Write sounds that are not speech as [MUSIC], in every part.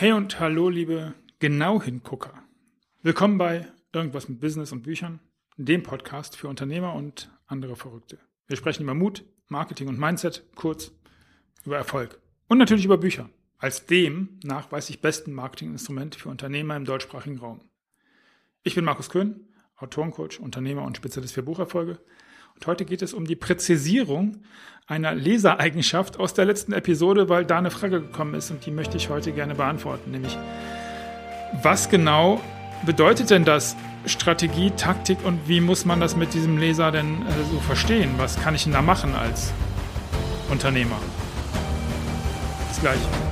Hey und hallo, liebe Genau-Hingucker. Willkommen bei Irgendwas mit Business und Büchern, dem Podcast für Unternehmer und andere Verrückte. Wir sprechen über Mut, Marketing und Mindset, kurz über Erfolg. Und natürlich über Bücher, als dem nachweislich besten Marketinginstrument für Unternehmer im deutschsprachigen Raum. Ich bin Markus Köhn, Autorencoach, Unternehmer und Spezialist für Bucherfolge. Und heute geht es um die Präzisierung einer Lesereigenschaft aus der letzten Episode, weil da eine Frage gekommen ist und die möchte ich heute gerne beantworten, nämlich was genau bedeutet denn das Strategie, Taktik und wie muss man das mit diesem Leser denn äh, so verstehen? Was kann ich denn da machen als Unternehmer? Bis gleich.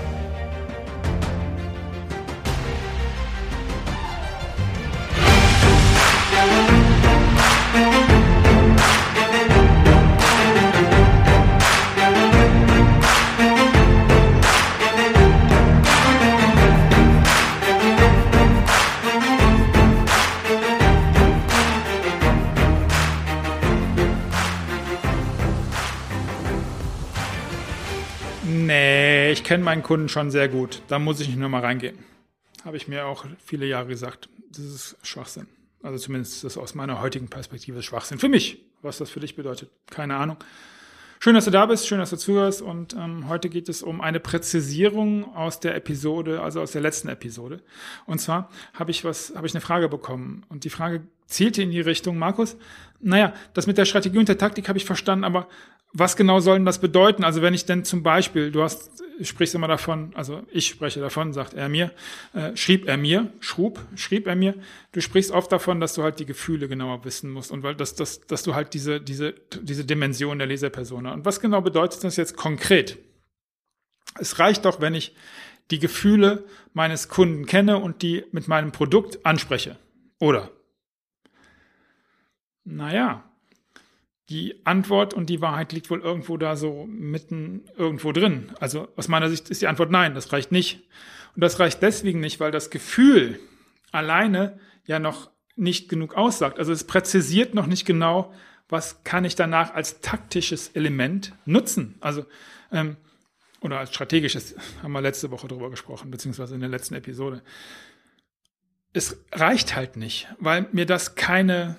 Nee, ich kenne meinen Kunden schon sehr gut. Da muss ich nicht nochmal reingehen. Habe ich mir auch viele Jahre gesagt. Das ist Schwachsinn. Also zumindest ist das aus meiner heutigen Perspektive Schwachsinn. Für mich. Was das für dich bedeutet, keine Ahnung. Schön, dass du da bist, schön, dass du zuhörst. Und ähm, heute geht es um eine Präzisierung aus der Episode, also aus der letzten Episode. Und zwar habe ich was, habe ich eine Frage bekommen. Und die Frage zielte in die Richtung, Markus, naja, das mit der Strategie und der Taktik habe ich verstanden, aber was genau soll denn das bedeuten? Also wenn ich denn zum Beispiel, du hast, sprichst immer davon, also ich spreche davon, sagt er mir, äh, schrieb er mir, schrub, schrieb er mir, du sprichst oft davon, dass du halt die Gefühle genauer wissen musst und weil das, das, dass du halt diese, diese, diese Dimension der Leserpersona. Und was genau bedeutet das jetzt konkret? Es reicht doch, wenn ich die Gefühle meines Kunden kenne und die mit meinem Produkt anspreche. Oder? Naja, die Antwort und die Wahrheit liegt wohl irgendwo da so mitten irgendwo drin. Also aus meiner Sicht ist die Antwort nein, das reicht nicht. Und das reicht deswegen nicht, weil das Gefühl alleine ja noch nicht genug aussagt. Also es präzisiert noch nicht genau, was kann ich danach als taktisches Element nutzen. Also ähm, oder als strategisches, haben wir letzte Woche drüber gesprochen, beziehungsweise in der letzten Episode. Es reicht halt nicht, weil mir das keine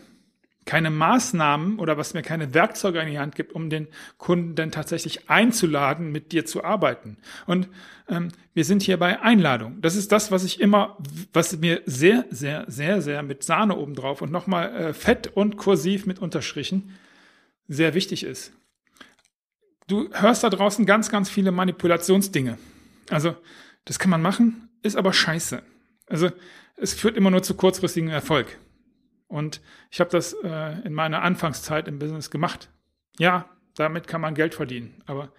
keine Maßnahmen oder was mir keine Werkzeuge in die Hand gibt, um den Kunden dann tatsächlich einzuladen, mit dir zu arbeiten. Und ähm, wir sind hier bei Einladung. Das ist das, was ich immer, was mir sehr, sehr, sehr, sehr mit Sahne obendrauf und nochmal äh, fett und kursiv mit Unterstrichen sehr wichtig ist. Du hörst da draußen ganz, ganz viele Manipulationsdinge. Also, das kann man machen, ist aber scheiße. Also, es führt immer nur zu kurzfristigem Erfolg. Und ich habe das äh, in meiner Anfangszeit im Business gemacht. Ja, damit kann man Geld verdienen, aber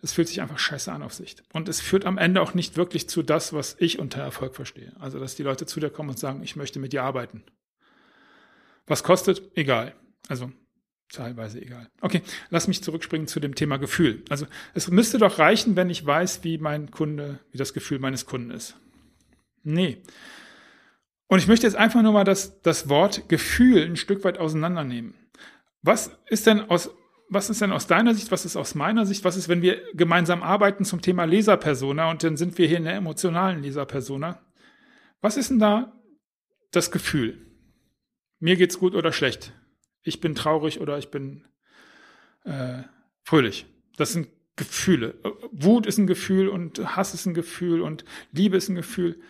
das fühlt sich einfach scheiße an auf Sicht. Und es führt am Ende auch nicht wirklich zu das, was ich unter Erfolg verstehe. Also, dass die Leute zu dir kommen und sagen, ich möchte mit dir arbeiten. Was kostet? Egal. Also, teilweise egal. Okay, lass mich zurückspringen zu dem Thema Gefühl. Also, es müsste doch reichen, wenn ich weiß, wie mein Kunde, wie das Gefühl meines Kunden ist. Nee. Und ich möchte jetzt einfach nur mal das, das Wort Gefühl ein Stück weit auseinandernehmen. Was ist denn aus, was ist denn aus deiner Sicht, was ist aus meiner Sicht, was ist, wenn wir gemeinsam arbeiten zum Thema Leserpersona und dann sind wir hier in der emotionalen Leserpersona? Was ist denn da das Gefühl? Mir geht's gut oder schlecht? Ich bin traurig oder ich bin äh, fröhlich. Das sind Gefühle. Wut ist ein Gefühl und Hass ist ein Gefühl und Liebe ist ein Gefühl.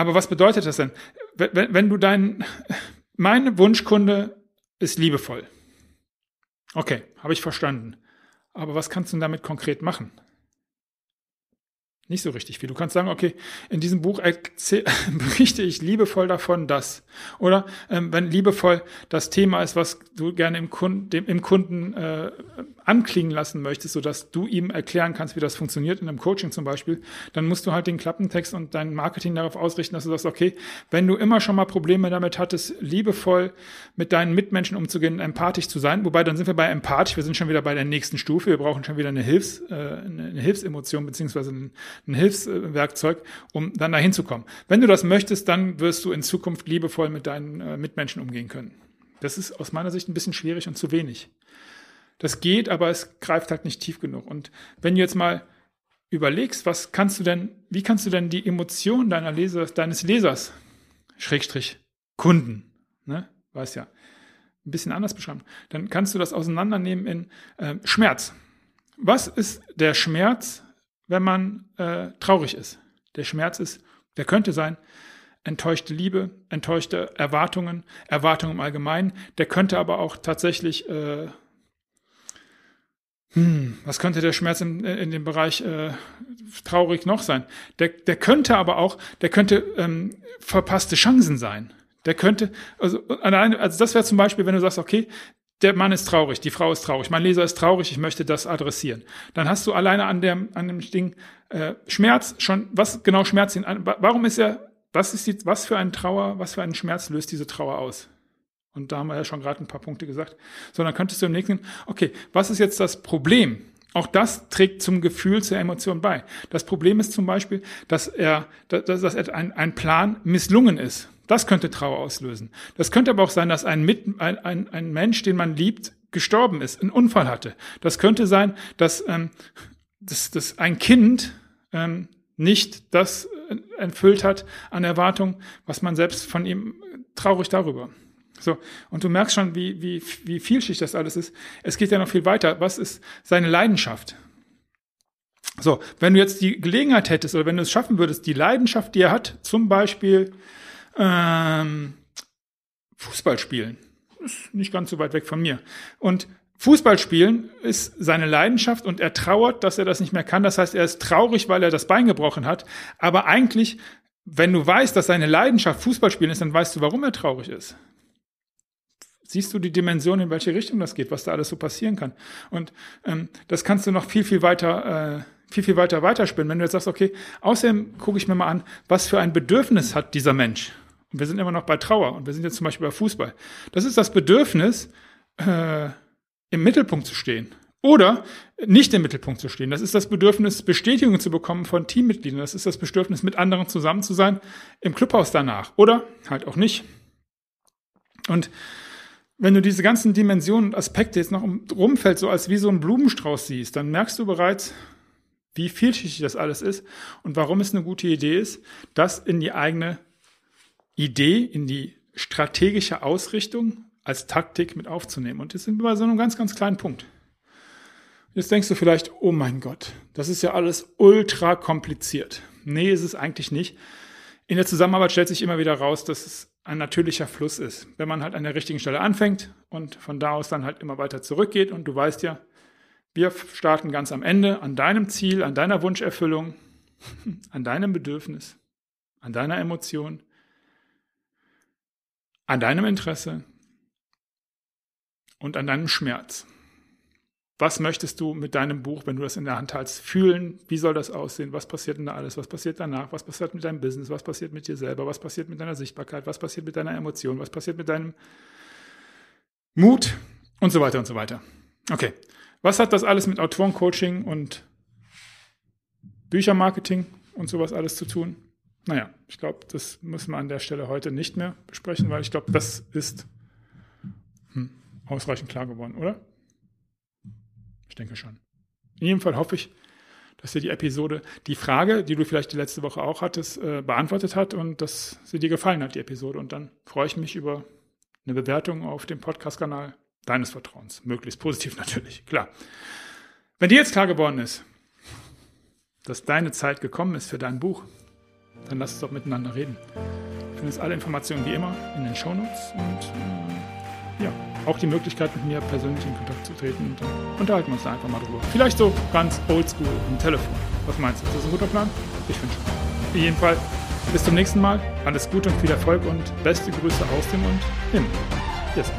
Aber was bedeutet das denn? Wenn, wenn du dein, mein Wunschkunde ist liebevoll. Okay, habe ich verstanden. Aber was kannst du damit konkret machen? nicht so richtig viel. Du kannst sagen, okay, in diesem Buch [LAUGHS] berichte ich liebevoll davon, dass. Oder ähm, wenn liebevoll das Thema ist, was du gerne im Kunden, dem, im Kunden äh, anklingen lassen möchtest, sodass du ihm erklären kannst, wie das funktioniert, in einem Coaching zum Beispiel, dann musst du halt den Klappentext und dein Marketing darauf ausrichten, dass du sagst, okay, wenn du immer schon mal Probleme damit hattest, liebevoll mit deinen Mitmenschen umzugehen, empathisch zu sein, wobei dann sind wir bei empathisch, wir sind schon wieder bei der nächsten Stufe, wir brauchen schon wieder eine, Hilfs, äh, eine Hilfsemotion ein, ein Hilfswerkzeug, um dann dahin zu kommen. Wenn du das möchtest, dann wirst du in Zukunft liebevoll mit deinen äh, Mitmenschen umgehen können. Das ist aus meiner Sicht ein bisschen schwierig und zu wenig. Das geht, aber es greift halt nicht tief genug. Und wenn du jetzt mal überlegst, was kannst du denn, wie kannst du denn die Emotionen deiner Leser, deines Lesers, Schrägstrich, Kunden, ne, weiß ja, ein bisschen anders beschreiben, dann kannst du das auseinandernehmen in äh, Schmerz. Was ist der Schmerz, wenn man äh, traurig ist? Der Schmerz ist, der könnte sein, enttäuschte Liebe, enttäuschte Erwartungen, Erwartungen im Allgemeinen. Der könnte aber auch tatsächlich, äh, hm, was könnte der Schmerz in, in dem Bereich äh, traurig noch sein? Der, der könnte aber auch, der könnte ähm, verpasste Chancen sein. Der könnte, also, also das wäre zum Beispiel, wenn du sagst, okay, der Mann ist traurig, die Frau ist traurig, mein Leser ist traurig, ich möchte das adressieren. Dann hast du alleine an dem, an dem Ding äh, Schmerz schon, was genau Schmerz ihn an, warum ist er, was ist die, was für ein Trauer, was für einen Schmerz löst diese Trauer aus? Und da haben wir ja schon gerade ein paar Punkte gesagt. Sondern könntest du im nächsten, okay, was ist jetzt das Problem? Auch das trägt zum Gefühl, zur Emotion bei. Das Problem ist zum Beispiel, dass er, dass, dass ein, ein Plan misslungen ist. Das könnte Trauer auslösen. Das könnte aber auch sein, dass ein, Mit, ein, ein, ein Mensch, den man liebt, gestorben ist, einen Unfall hatte. Das könnte sein, dass, ähm, dass, dass ein Kind ähm, nicht das erfüllt hat an Erwartung, was man selbst von ihm traurig darüber. So, und du merkst schon, wie, wie, wie vielschichtig das alles ist. Es geht ja noch viel weiter. Was ist seine Leidenschaft? So, wenn du jetzt die Gelegenheit hättest oder wenn du es schaffen würdest, die Leidenschaft, die er hat, zum Beispiel ähm, Fußball spielen. Ist nicht ganz so weit weg von mir. Und Fußball spielen ist seine Leidenschaft und er trauert, dass er das nicht mehr kann. Das heißt, er ist traurig, weil er das Bein gebrochen hat. Aber eigentlich, wenn du weißt, dass seine Leidenschaft Fußball spielen ist, dann weißt du, warum er traurig ist. Siehst du die Dimension, in welche Richtung das geht, was da alles so passieren kann. Und ähm, das kannst du noch viel, viel weiter, äh, viel, viel weiter weiterspinnen. Wenn du jetzt sagst, okay, außerdem gucke ich mir mal an, was für ein Bedürfnis hat dieser Mensch. Und wir sind immer noch bei Trauer und wir sind jetzt zum Beispiel bei Fußball. Das ist das Bedürfnis, äh, im Mittelpunkt zu stehen. Oder nicht im Mittelpunkt zu stehen. Das ist das Bedürfnis, Bestätigung zu bekommen von Teammitgliedern. Das ist das Bedürfnis, mit anderen zusammen zu sein im Clubhaus danach. Oder halt auch nicht. Und wenn du diese ganzen Dimensionen und Aspekte jetzt noch rumfällt, so als wie so ein Blumenstrauß siehst, dann merkst du bereits, wie vielschichtig das alles ist und warum es eine gute Idee ist, das in die eigene Idee, in die strategische Ausrichtung als Taktik mit aufzunehmen. Und jetzt sind wir bei so einem ganz, ganz kleinen Punkt. Jetzt denkst du vielleicht, oh mein Gott, das ist ja alles ultra kompliziert. Nee, ist es eigentlich nicht. In der Zusammenarbeit stellt sich immer wieder raus, dass es ein natürlicher Fluss ist. Wenn man halt an der richtigen Stelle anfängt und von da aus dann halt immer weiter zurückgeht und du weißt ja, wir starten ganz am Ende an deinem Ziel, an deiner Wunscherfüllung, [LAUGHS] an deinem Bedürfnis, an deiner Emotion, an deinem Interesse, und an deinem Schmerz. Was möchtest du mit deinem Buch, wenn du das in der Hand hältst, fühlen? Wie soll das aussehen? Was passiert denn da alles? Was passiert danach? Was passiert mit deinem Business? Was passiert mit dir selber? Was passiert mit deiner Sichtbarkeit? Was passiert mit deiner Emotion? Was passiert mit deinem Mut? Und so weiter und so weiter. Okay. Was hat das alles mit Autorencoaching und Büchermarketing und sowas alles zu tun? Naja, ich glaube, das müssen wir an der Stelle heute nicht mehr besprechen, weil ich glaube, das ist hm, ausreichend klar geworden, oder? Ich denke schon. In jedem Fall hoffe ich, dass dir die Episode die Frage, die du vielleicht die letzte Woche auch hattest, äh, beantwortet hat und dass sie dir gefallen hat, die Episode. Und dann freue ich mich über eine Bewertung auf dem Podcast-Kanal deines Vertrauens. Möglichst positiv natürlich, klar. Wenn dir jetzt klar geworden ist, dass deine Zeit gekommen ist für dein Buch, dann lass uns doch miteinander reden. Du findest alle Informationen wie immer in den Shownotes und äh, ja, auch die Möglichkeit, mit mir persönlich in Kontakt zu treten und dann unterhalten wir uns da einfach mal drüber. Vielleicht so ganz oldschool im Telefon. Was meinst du? Ist das ein guter Plan? Ich finde schon. In jedem Fall, bis zum nächsten Mal. Alles Gute und viel Erfolg und beste Grüße aus dem und im. Yes.